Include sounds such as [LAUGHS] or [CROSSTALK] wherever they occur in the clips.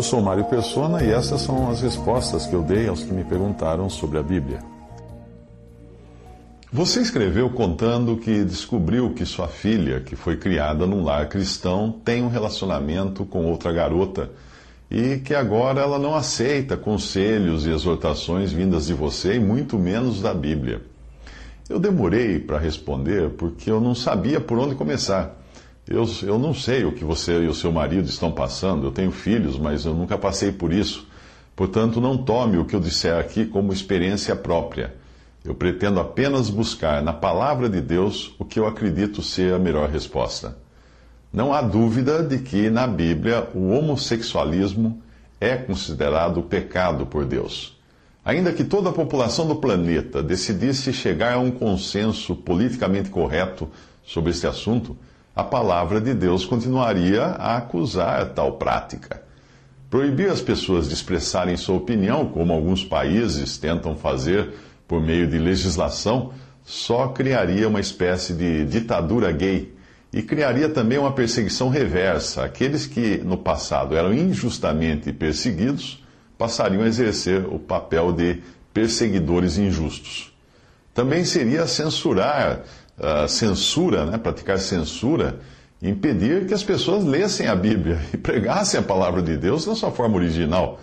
Eu sou Mário Persona e essas são as respostas que eu dei aos que me perguntaram sobre a Bíblia. Você escreveu contando que descobriu que sua filha, que foi criada num lar cristão, tem um relacionamento com outra garota e que agora ela não aceita conselhos e exortações vindas de você e muito menos da Bíblia. Eu demorei para responder porque eu não sabia por onde começar. Eu, eu não sei o que você e o seu marido estão passando. Eu tenho filhos, mas eu nunca passei por isso. Portanto, não tome o que eu disser aqui como experiência própria. Eu pretendo apenas buscar na palavra de Deus o que eu acredito ser a melhor resposta. Não há dúvida de que na Bíblia o homossexualismo é considerado pecado por Deus. Ainda que toda a população do planeta decidisse chegar a um consenso politicamente correto sobre este assunto, a palavra de Deus continuaria a acusar tal prática. Proibir as pessoas de expressarem sua opinião, como alguns países tentam fazer, por meio de legislação, só criaria uma espécie de ditadura gay e criaria também uma perseguição reversa. Aqueles que no passado eram injustamente perseguidos passariam a exercer o papel de perseguidores injustos. Também seria censurar, uh, censura, né, praticar censura, impedir que as pessoas lessem a Bíblia [LAUGHS] e pregassem a palavra de Deus na sua forma original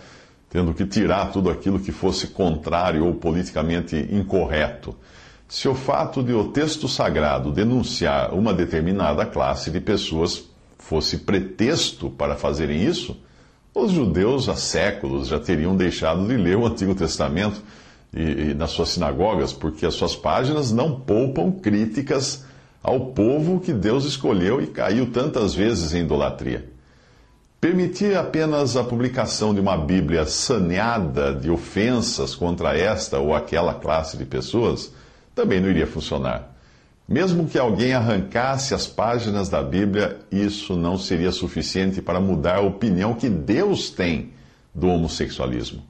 tendo que tirar tudo aquilo que fosse contrário ou politicamente incorreto. Se o fato de o texto sagrado denunciar uma determinada classe de pessoas fosse pretexto para fazerem isso, os judeus há séculos já teriam deixado de ler o Antigo Testamento e, e nas suas sinagogas, porque as suas páginas não poupam críticas ao povo que Deus escolheu e caiu tantas vezes em idolatria. Permitir apenas a publicação de uma Bíblia saneada de ofensas contra esta ou aquela classe de pessoas também não iria funcionar. Mesmo que alguém arrancasse as páginas da Bíblia, isso não seria suficiente para mudar a opinião que Deus tem do homossexualismo.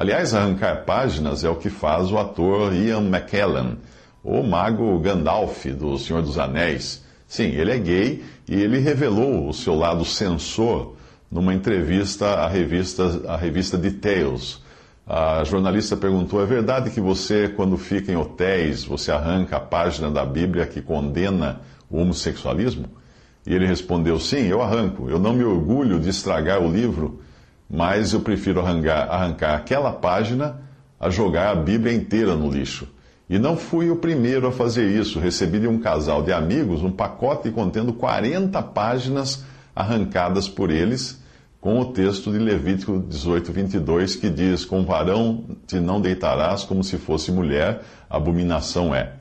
Aliás, arrancar páginas é o que faz o ator Ian McKellen, o mago Gandalf do Senhor dos Anéis. Sim, ele é gay e ele revelou o seu lado censor numa entrevista à revista, à revista Details. A jornalista perguntou: é verdade que você, quando fica em hotéis, você arranca a página da Bíblia que condena o homossexualismo? E ele respondeu: sim, eu arranco. Eu não me orgulho de estragar o livro, mas eu prefiro arrancar, arrancar aquela página a jogar a Bíblia inteira no lixo. E não fui o primeiro a fazer isso. Recebi de um casal de amigos um pacote contendo 40 páginas arrancadas por eles com o texto de Levítico 18, 22, que diz: Com varão te não deitarás como se fosse mulher, abominação é.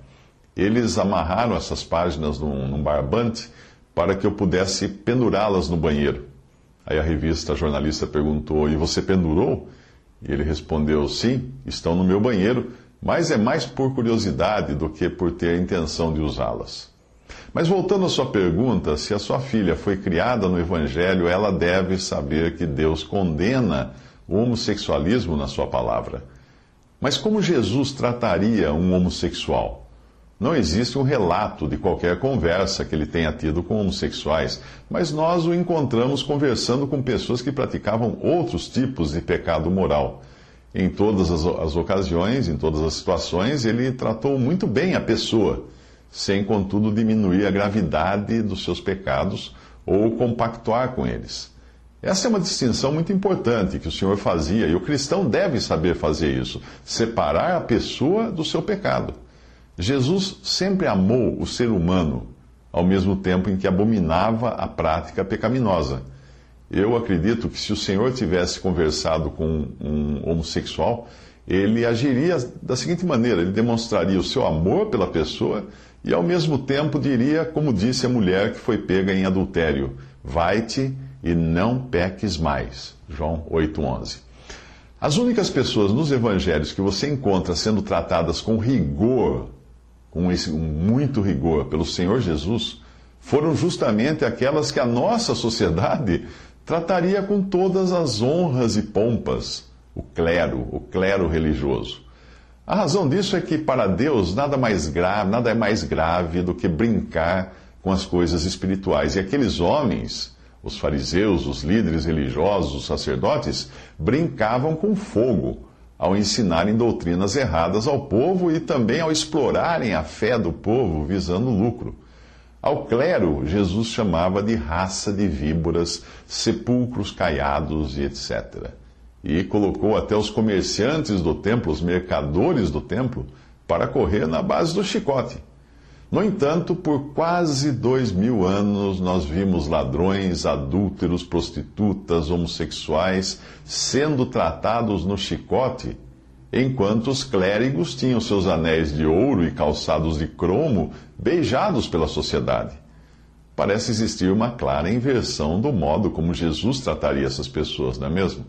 Eles amarraram essas páginas num, num barbante para que eu pudesse pendurá-las no banheiro. Aí a revista a jornalista perguntou: E você pendurou? E ele respondeu: Sim, estão no meu banheiro, mas é mais por curiosidade do que por ter a intenção de usá-las. Mas voltando à sua pergunta, se a sua filha foi criada no Evangelho, ela deve saber que Deus condena o homossexualismo na sua palavra. Mas como Jesus trataria um homossexual? Não existe um relato de qualquer conversa que ele tenha tido com homossexuais, mas nós o encontramos conversando com pessoas que praticavam outros tipos de pecado moral. Em todas as, as ocasiões, em todas as situações, ele tratou muito bem a pessoa sem contudo diminuir a gravidade dos seus pecados ou compactuar com eles. Essa é uma distinção muito importante que o Senhor fazia, e o cristão deve saber fazer isso: separar a pessoa do seu pecado. Jesus sempre amou o ser humano, ao mesmo tempo em que abominava a prática pecaminosa. Eu acredito que se o Senhor tivesse conversado com um homossexual, ele agiria da seguinte maneira: ele demonstraria o seu amor pela pessoa e ao mesmo tempo diria, como disse a mulher que foi pega em adultério: Vai-te e não peques mais. João 8,11. As únicas pessoas nos evangelhos que você encontra sendo tratadas com rigor, com esse, muito rigor, pelo Senhor Jesus, foram justamente aquelas que a nossa sociedade trataria com todas as honras e pompas, o clero, o clero religioso. A razão disso é que para Deus nada mais grave, nada é mais grave do que brincar com as coisas espirituais. E aqueles homens, os fariseus, os líderes religiosos, os sacerdotes, brincavam com fogo ao ensinarem doutrinas erradas ao povo e também ao explorarem a fé do povo visando lucro. Ao clero, Jesus chamava de raça de víboras, sepulcros caiados e etc. E colocou até os comerciantes do templo, os mercadores do templo, para correr na base do chicote. No entanto, por quase dois mil anos, nós vimos ladrões, adúlteros, prostitutas, homossexuais sendo tratados no chicote, enquanto os clérigos tinham seus anéis de ouro e calçados de cromo beijados pela sociedade. Parece existir uma clara inversão do modo como Jesus trataria essas pessoas, não é mesmo?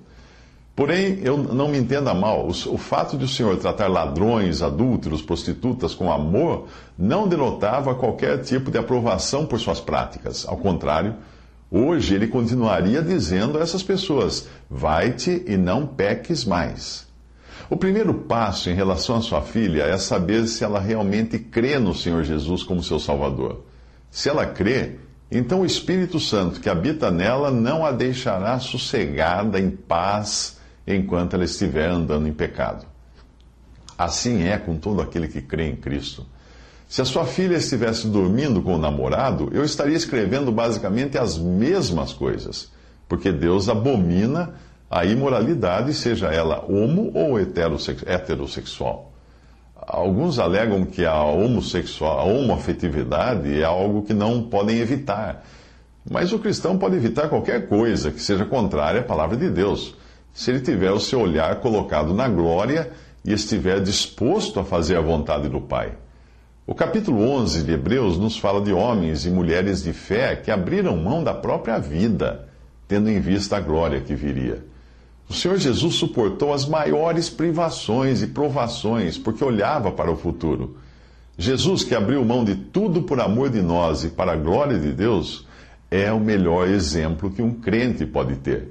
Porém, eu não me entenda mal, o, fato de o Senhor tratar ladrões, adúlteros, prostitutas com amor não denotava qualquer tipo de aprovação por suas práticas. Ao contrário, hoje ele continuaria dizendo a essas pessoas: vai-te e não peques mais. O primeiro passo em relação à sua filha é saber se ela realmente crê no Senhor Jesus como seu Salvador. Se ela crê, então o Espírito Santo que habita nela não a deixará sossegada, em paz, enquanto ela estiver andando em pecado. Assim é com todo aquele que crê em Cristo. Se a sua filha estivesse dormindo com o namorado, eu estaria escrevendo basicamente as mesmas coisas, porque Deus abomina a imoralidade, seja ela homo ou heterossexual. Alguns alegam que a homossexual, a homoafetividade é algo que não podem evitar. Mas o cristão pode evitar qualquer coisa que seja contrária à palavra de Deus se ele tiver o seu olhar colocado na glória e estiver disposto a fazer a vontade do Pai. O capítulo 11 de Hebreus nos fala de homens e mulheres de fé que abriram mão da própria vida, tendo em vista a glória que viria. O Senhor Jesus suportou as maiores privações e provações porque olhava para o futuro. Jesus, que abriu mão de tudo por amor de nós e para a glória de Deus, é o melhor exemplo que um crente pode ter.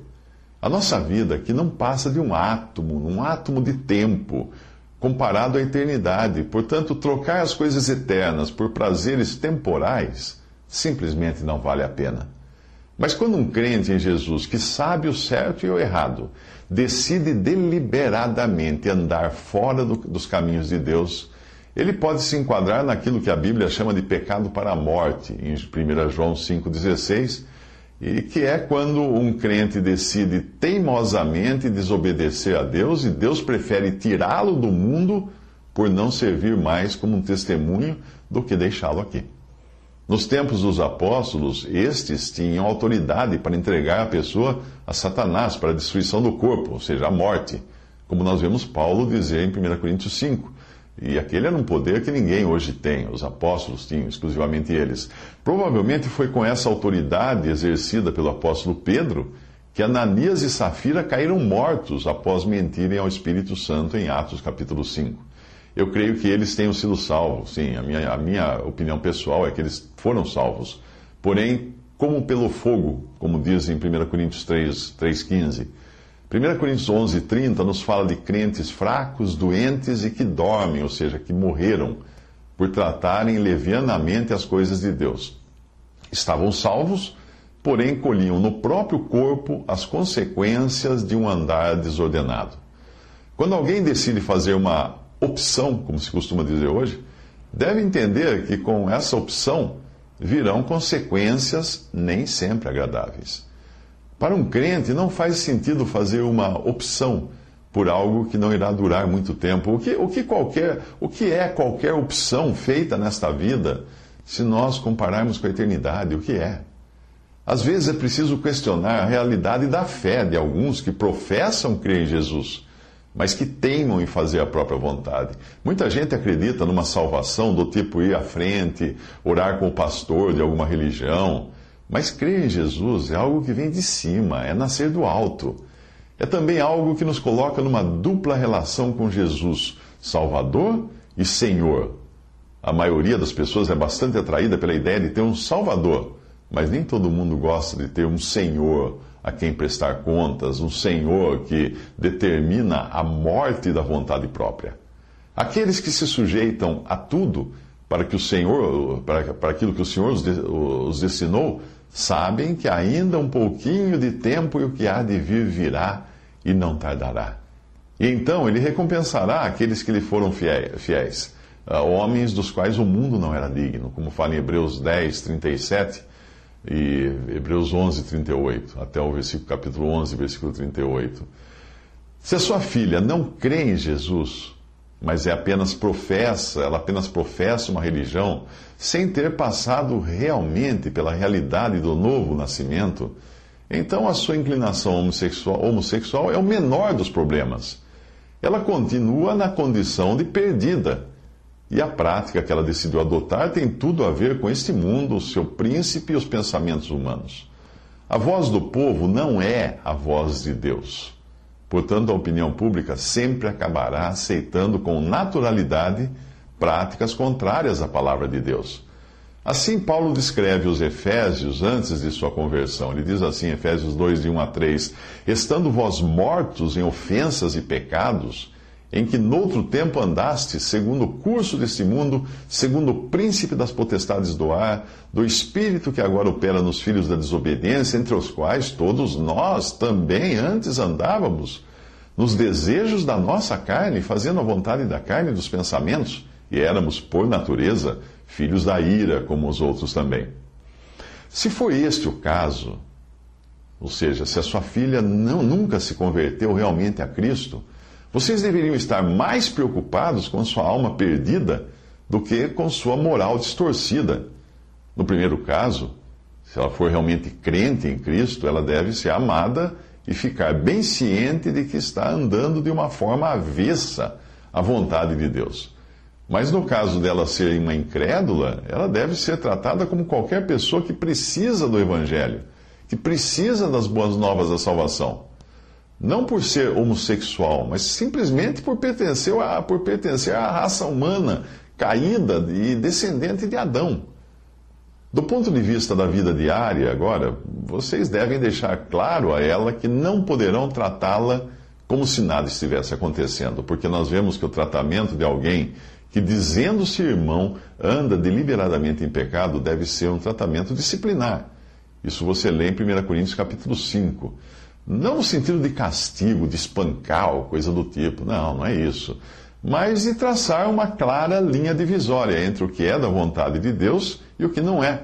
A nossa vida aqui não passa de um átomo, um átomo de tempo, comparado à eternidade. Portanto, trocar as coisas eternas por prazeres temporais simplesmente não vale a pena. Mas quando um crente em Jesus, que sabe o certo e o errado, decide deliberadamente andar fora do, dos caminhos de Deus, ele pode se enquadrar naquilo que a Bíblia chama de pecado para a morte, em 1 João 5,16 e que é quando um crente decide teimosamente desobedecer a Deus e Deus prefere tirá-lo do mundo por não servir mais como um testemunho do que deixá-lo aqui. Nos tempos dos apóstolos, estes tinham autoridade para entregar a pessoa a Satanás para a destruição do corpo, ou seja, a morte, como nós vemos Paulo dizer em 1 Coríntios 5. E aquele era um poder que ninguém hoje tem, os apóstolos tinham, exclusivamente eles. Provavelmente foi com essa autoridade exercida pelo apóstolo Pedro que Ananias e Safira caíram mortos após mentirem ao Espírito Santo em Atos capítulo 5. Eu creio que eles tenham sido salvos, sim, a minha, a minha opinião pessoal é que eles foram salvos. Porém, como pelo fogo, como diz em 1 Coríntios 3, 3,15. 1 Coríntios 11, 30 nos fala de crentes fracos, doentes e que dormem, ou seja, que morreram por tratarem levianamente as coisas de Deus. Estavam salvos, porém colhiam no próprio corpo as consequências de um andar desordenado. Quando alguém decide fazer uma opção, como se costuma dizer hoje, deve entender que com essa opção virão consequências nem sempre agradáveis. Para um crente, não faz sentido fazer uma opção por algo que não irá durar muito tempo. O que, o que, qualquer, o que é qualquer opção feita nesta vida, se nós compararmos com a eternidade? O que é? Às vezes é preciso questionar a realidade da fé de alguns que professam crer em Jesus, mas que teimam em fazer a própria vontade. Muita gente acredita numa salvação do tipo ir à frente, orar com o pastor de alguma religião, mas crer em Jesus é algo que vem de cima, é nascer do alto. É também algo que nos coloca numa dupla relação com Jesus, Salvador e Senhor. A maioria das pessoas é bastante atraída pela ideia de ter um Salvador, mas nem todo mundo gosta de ter um Senhor a quem prestar contas, um Senhor que determina a morte da vontade própria. Aqueles que se sujeitam a tudo para que o Senhor, para, para aquilo que o Senhor os, os destinou, sabem que ainda um pouquinho de tempo e o que há de vir virá e não tardará. E então ele recompensará aqueles que lhe foram fiéis, homens dos quais o mundo não era digno, como fala em Hebreus 10, 37 e Hebreus 11, 38, até o versículo, capítulo 11, versículo 38. Se a sua filha não crê em Jesus, mas é apenas professa, ela apenas professa uma religião, sem ter passado realmente pela realidade do novo nascimento, então a sua inclinação homossexual, homossexual é o menor dos problemas. Ela continua na condição de perdida. E a prática que ela decidiu adotar tem tudo a ver com este mundo, o seu príncipe e os pensamentos humanos. A voz do povo não é a voz de Deus. Portanto, a opinião pública sempre acabará aceitando com naturalidade práticas contrárias à palavra de Deus. Assim, Paulo descreve os Efésios antes de sua conversão. Ele diz assim, Efésios 2, de 1 a 3: Estando vós mortos em ofensas e pecados, em que noutro tempo andaste, segundo o curso deste mundo, segundo o príncipe das potestades do ar, do espírito que agora opera nos filhos da desobediência, entre os quais todos nós também antes andávamos, nos desejos da nossa carne, fazendo a vontade da carne e dos pensamentos, e éramos, por natureza, filhos da ira, como os outros também. Se foi este o caso, ou seja, se a sua filha não, nunca se converteu realmente a Cristo, vocês deveriam estar mais preocupados com sua alma perdida do que com sua moral distorcida. No primeiro caso, se ela for realmente crente em Cristo, ela deve ser amada e ficar bem ciente de que está andando de uma forma avessa à vontade de Deus. Mas no caso dela ser uma incrédula, ela deve ser tratada como qualquer pessoa que precisa do Evangelho, que precisa das boas novas da salvação. Não por ser homossexual, mas simplesmente por pertencer, a, por pertencer à raça humana caída e descendente de Adão. Do ponto de vista da vida diária, agora, vocês devem deixar claro a ela que não poderão tratá-la como se nada estivesse acontecendo, porque nós vemos que o tratamento de alguém que, dizendo-se irmão, anda deliberadamente em pecado, deve ser um tratamento disciplinar. Isso você lê em 1 Coríntios capítulo 5. Não no sentido de castigo, de espancar ou coisa do tipo. Não, não é isso. Mas de traçar uma clara linha divisória entre o que é da vontade de Deus e o que não é.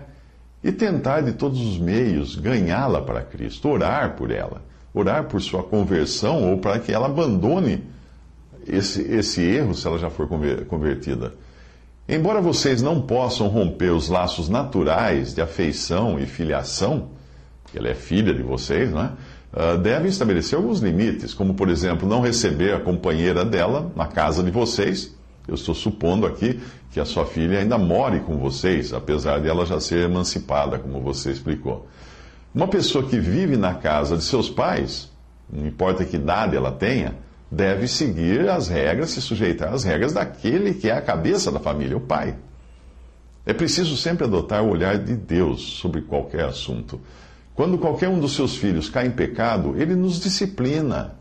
E tentar de todos os meios ganhá-la para Cristo, orar por ela, orar por sua conversão ou para que ela abandone esse, esse erro se ela já for convertida. Embora vocês não possam romper os laços naturais de afeição e filiação, porque ela é filha de vocês, não é? Uh, devem estabelecer alguns limites, como, por exemplo, não receber a companheira dela na casa de vocês. Eu estou supondo aqui que a sua filha ainda more com vocês, apesar de ela já ser emancipada, como você explicou. Uma pessoa que vive na casa de seus pais, não importa que idade ela tenha, deve seguir as regras, se sujeitar às regras daquele que é a cabeça da família, o pai. É preciso sempre adotar o olhar de Deus sobre qualquer assunto. Quando qualquer um dos seus filhos cai em pecado, ele nos disciplina.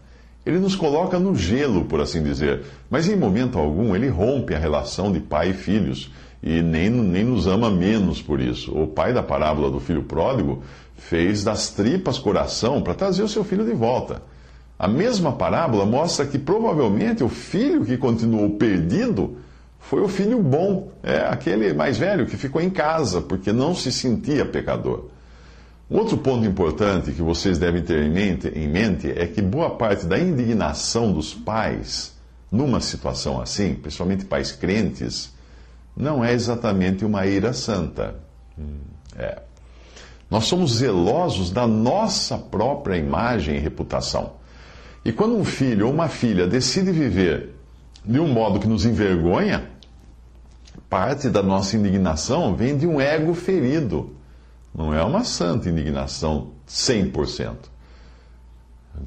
Ele nos coloca no gelo, por assim dizer. Mas em momento algum ele rompe a relação de pai e filhos e nem, nem nos ama menos por isso. O pai da parábola do filho pródigo fez das tripas coração para trazer o seu filho de volta. A mesma parábola mostra que provavelmente o filho que continuou perdido foi o filho bom, é aquele mais velho que ficou em casa porque não se sentia pecador. Outro ponto importante que vocês devem ter em mente, em mente é que boa parte da indignação dos pais numa situação assim, principalmente pais crentes, não é exatamente uma ira santa. É. Nós somos zelosos da nossa própria imagem e reputação. E quando um filho ou uma filha decide viver de um modo que nos envergonha, parte da nossa indignação vem de um ego ferido. Não é uma santa indignação 100%.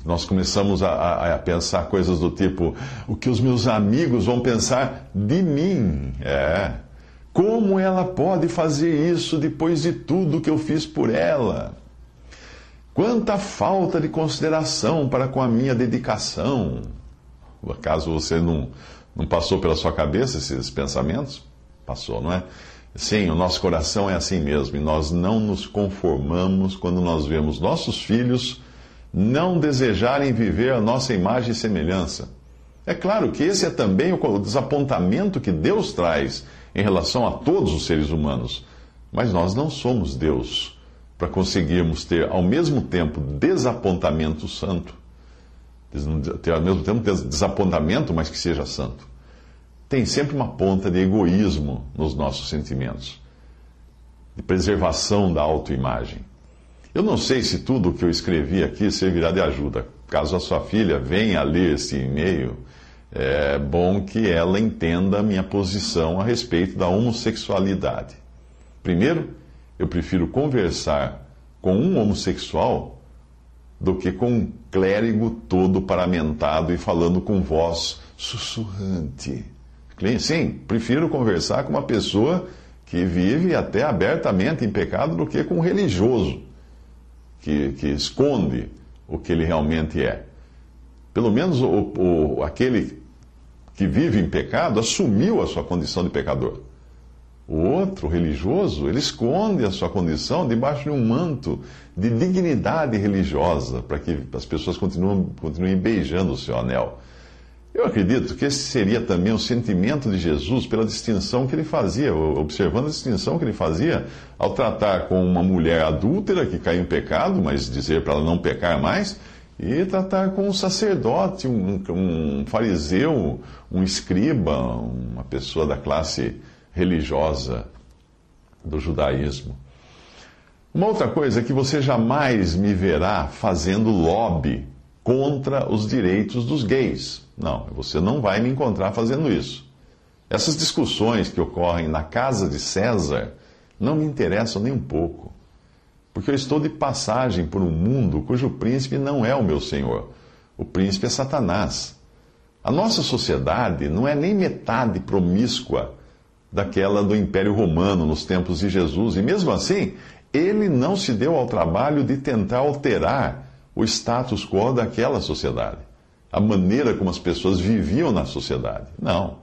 Nós começamos a, a, pensar coisas do tipo: o que os meus amigos vão pensar de mim? É. Como ela pode fazer isso depois de tudo que eu fiz por ela? Quanta falta de consideração para com a minha dedicação. Acaso você não, não passou pela sua cabeça esses pensamentos? Passou, não é? Sim, o nosso coração é assim mesmo e nós não nos conformamos quando nós vemos nossos filhos não desejarem viver a nossa imagem e semelhança. É claro que esse é também o desapontamento que Deus traz em relação a todos os seres humanos. Mas nós não somos Deus para conseguirmos ter ao mesmo tempo desapontamento santo, ter ao mesmo tempo desapontamento, mas que seja santo. Tem sempre uma ponta de egoísmo nos nossos sentimentos, de preservação da autoimagem. Eu não sei se tudo o que eu escrevi aqui servirá de ajuda. Caso a sua filha venha a ler esse e-mail, é bom que ela entenda a minha posição a respeito da homossexualidade. Primeiro, eu prefiro conversar com um homossexual do que com um clérigo todo paramentado e falando com voz sussurrante. Sim, prefiro conversar com uma pessoa que vive até abertamente em pecado do que com um religioso que, que esconde o que ele realmente é. Pelo menos o, o, aquele que vive em pecado assumiu a sua condição de pecador. O outro, religioso, ele esconde a sua condição debaixo de um manto de dignidade religiosa, para que as pessoas continuem, continuem beijando o seu anel. Eu acredito que esse seria também o sentimento de Jesus pela distinção que ele fazia, observando a distinção que ele fazia ao tratar com uma mulher adúltera que caiu em pecado, mas dizer para ela não pecar mais, e tratar com um sacerdote, um, um fariseu, um escriba, uma pessoa da classe religiosa do judaísmo. Uma outra coisa é que você jamais me verá fazendo lobby contra os direitos dos gays. Não, você não vai me encontrar fazendo isso. Essas discussões que ocorrem na casa de César não me interessam nem um pouco, porque eu estou de passagem por um mundo cujo príncipe não é o meu senhor. O príncipe é Satanás. A nossa sociedade não é nem metade promíscua daquela do Império Romano nos tempos de Jesus, e mesmo assim, ele não se deu ao trabalho de tentar alterar o status quo daquela sociedade, a maneira como as pessoas viviam na sociedade. Não.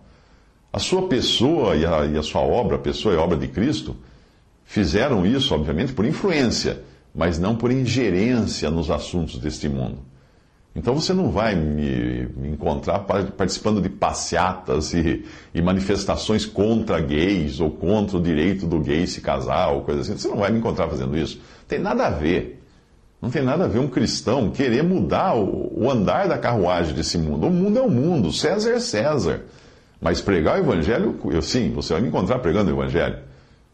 A sua pessoa e a, e a sua obra, a pessoa e a obra de Cristo, fizeram isso, obviamente, por influência, mas não por ingerência nos assuntos deste mundo. Então você não vai me, me encontrar participando de passeatas e, e, manifestações contra gays ou contra o direito do gay se casar ou coisa assim. Você não vai me encontrar fazendo isso. Tem nada a ver. Não tem nada a ver um cristão querer mudar o, andar da carruagem desse mundo. O mundo é o mundo, César é César. Mas pregar o evangelho, eu sim, você vai me encontrar pregando o evangelho.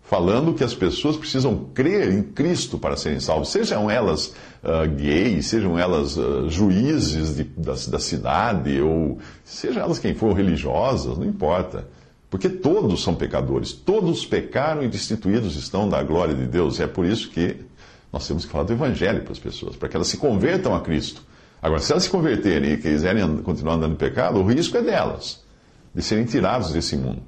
Falando que as pessoas precisam crer em Cristo para serem salvas, sejam elas uh, gays, sejam elas uh, juízes de, da, da cidade, ou sejam elas quem for religiosas, não importa. Porque todos são pecadores, todos pecaram e destituídos estão da glória de Deus. É por isso que nós temos que falar do Evangelho para as pessoas, para que elas se convertam a Cristo. Agora, se elas se converterem e quiserem continuar andando em pecado, o risco é delas, de serem tirados desse mundo,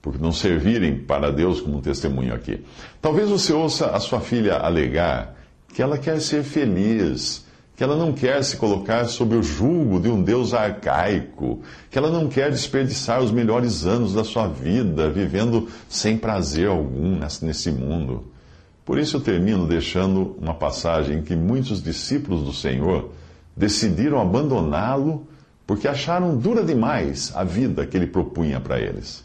por não servirem para Deus como um testemunho aqui. Talvez você ouça a sua filha alegar que ela quer ser feliz, que ela não quer se colocar sob o julgo de um Deus arcaico, que ela não quer desperdiçar os melhores anos da sua vida vivendo sem prazer algum nesse mundo. Por isso eu termino deixando uma passagem em que muitos discípulos do Senhor decidiram abandoná-lo porque acharam dura demais a vida que ele propunha para eles.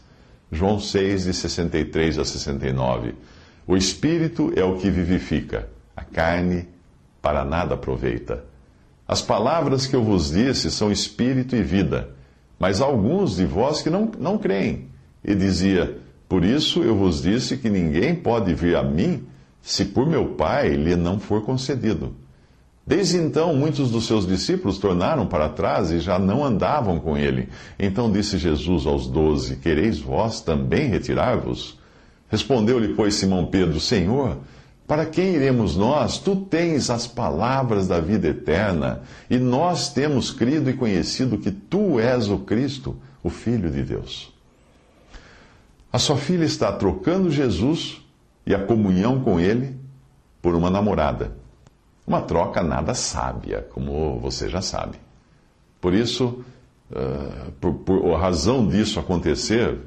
João 6, de 63 a 69. O espírito é o que vivifica, a carne para nada aproveita. As palavras que eu vos disse são espírito e vida, mas alguns de vós que não, não creem. E dizia: Por isso eu vos disse que ninguém pode vir a mim se por meu Pai lhe não for concedido. Desde então, muitos dos seus discípulos tornaram para trás e já não andavam com ele. Então disse Jesus aos doze: Quereis vós também retirar-vos? Respondeu-lhe, pois, Simão Pedro: Senhor, para quem iremos nós? Tu tens as palavras da vida eterna, e nós temos crido e conhecido que tu és o Cristo, o Filho de Deus. A sua filha está trocando Jesus e a comunhão com ele por uma namorada. Uma troca nada sábia, como você já sabe. Por isso, uh, por, por a razão disso acontecer,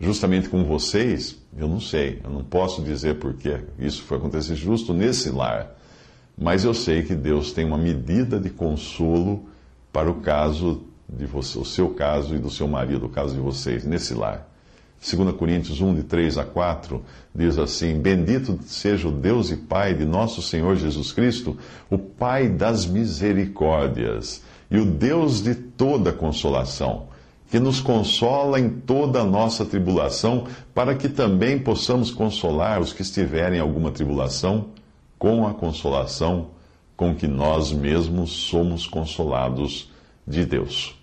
justamente com vocês, eu não sei, eu não posso dizer porque isso foi acontecer justo nesse lar, mas eu sei que Deus tem uma medida de consolo para o caso de você, o seu caso e do seu marido, o caso de vocês, nesse lar. 2 Coríntios 1, de 3 a 4, diz assim: Bendito seja o Deus e Pai de nosso Senhor Jesus Cristo, o Pai das misericórdias e o Deus de toda consolação, que nos consola em toda a nossa tribulação, para que também possamos consolar os que estiverem em alguma tribulação, com a consolação com que nós mesmos somos consolados de Deus.